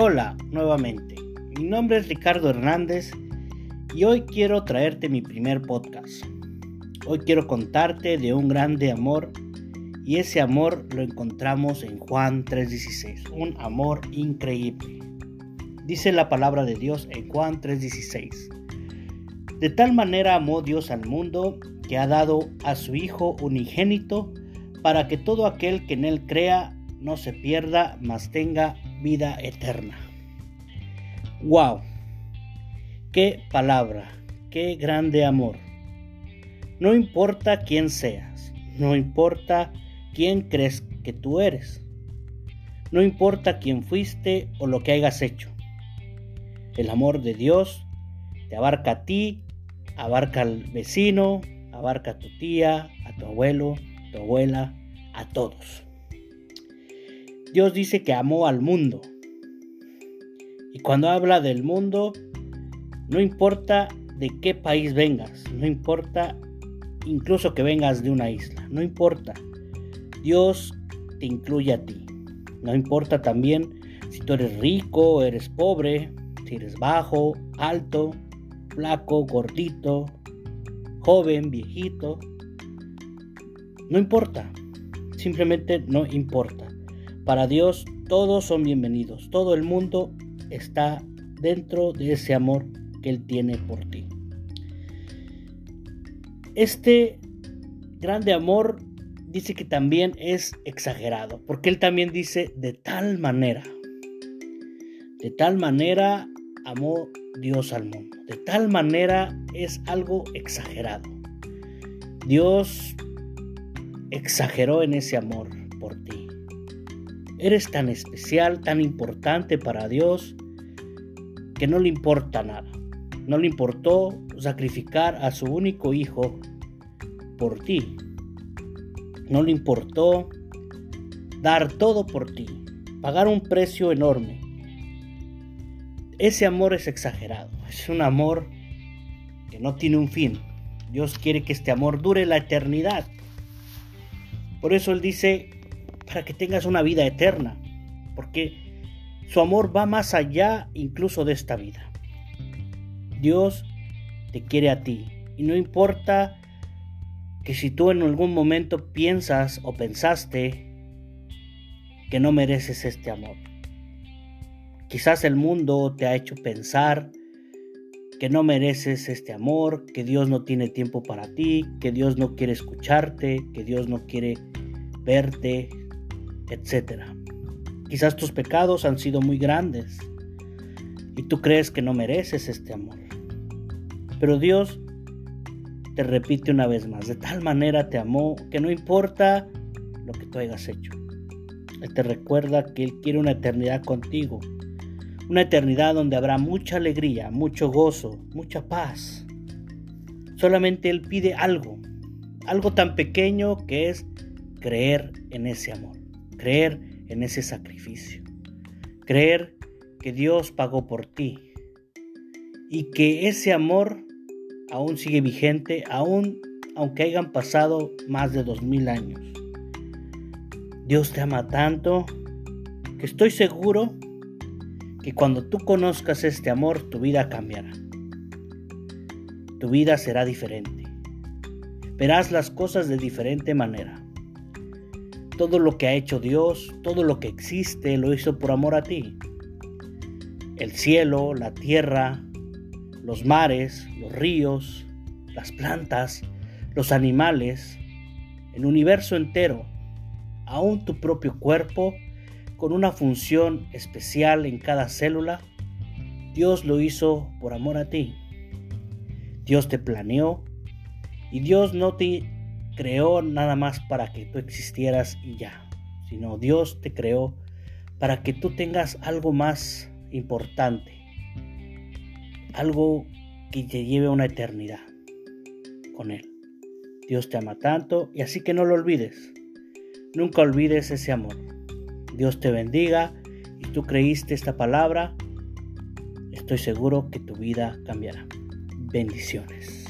Hola, nuevamente. Mi nombre es Ricardo Hernández y hoy quiero traerte mi primer podcast. Hoy quiero contarte de un grande amor y ese amor lo encontramos en Juan 3:16, un amor increíble. Dice la palabra de Dios en Juan 3:16. De tal manera amó Dios al mundo que ha dado a su Hijo unigénito para que todo aquel que en él crea no se pierda, mas tenga vida eterna. ¡Wow! ¡Qué palabra! ¡Qué grande amor! No importa quién seas, no importa quién crees que tú eres, no importa quién fuiste o lo que hayas hecho. El amor de Dios te abarca a ti, abarca al vecino, abarca a tu tía, a tu abuelo, tu abuela, a todos. Dios dice que amó al mundo. Y cuando habla del mundo, no importa de qué país vengas, no importa incluso que vengas de una isla, no importa. Dios te incluye a ti. No importa también si tú eres rico eres pobre, si eres bajo, alto, flaco, gordito, joven, viejito. No importa. Simplemente no importa. Para Dios todos son bienvenidos, todo el mundo está dentro de ese amor que Él tiene por ti. Este grande amor dice que también es exagerado, porque Él también dice de tal manera, de tal manera amó Dios al mundo, de tal manera es algo exagerado. Dios exageró en ese amor por ti. Eres tan especial, tan importante para Dios, que no le importa nada. No le importó sacrificar a su único hijo por ti. No le importó dar todo por ti, pagar un precio enorme. Ese amor es exagerado, es un amor que no tiene un fin. Dios quiere que este amor dure la eternidad. Por eso Él dice, que tengas una vida eterna, porque su amor va más allá incluso de esta vida. Dios te quiere a ti y no importa que si tú en algún momento piensas o pensaste que no mereces este amor. Quizás el mundo te ha hecho pensar que no mereces este amor, que Dios no tiene tiempo para ti, que Dios no quiere escucharte, que Dios no quiere verte, etc. Quizás tus pecados han sido muy grandes y tú crees que no mereces este amor. Pero Dios te repite una vez más, de tal manera te amó que no importa lo que tú hayas hecho. Él te recuerda que Él quiere una eternidad contigo, una eternidad donde habrá mucha alegría, mucho gozo, mucha paz. Solamente Él pide algo, algo tan pequeño que es creer en ese amor creer en ese sacrificio, creer que Dios pagó por ti y que ese amor aún sigue vigente, aún aunque hayan pasado más de dos mil años. Dios te ama tanto que estoy seguro que cuando tú conozcas este amor tu vida cambiará. Tu vida será diferente. Verás las cosas de diferente manera. Todo lo que ha hecho Dios, todo lo que existe, lo hizo por amor a ti. El cielo, la tierra, los mares, los ríos, las plantas, los animales, el universo entero, aún tu propio cuerpo, con una función especial en cada célula, Dios lo hizo por amor a ti. Dios te planeó y Dios no te creó nada más para que tú existieras y ya, sino Dios te creó para que tú tengas algo más importante, algo que te lleve a una eternidad con Él. Dios te ama tanto y así que no lo olvides. Nunca olvides ese amor. Dios te bendiga y tú creíste esta palabra. Estoy seguro que tu vida cambiará. Bendiciones.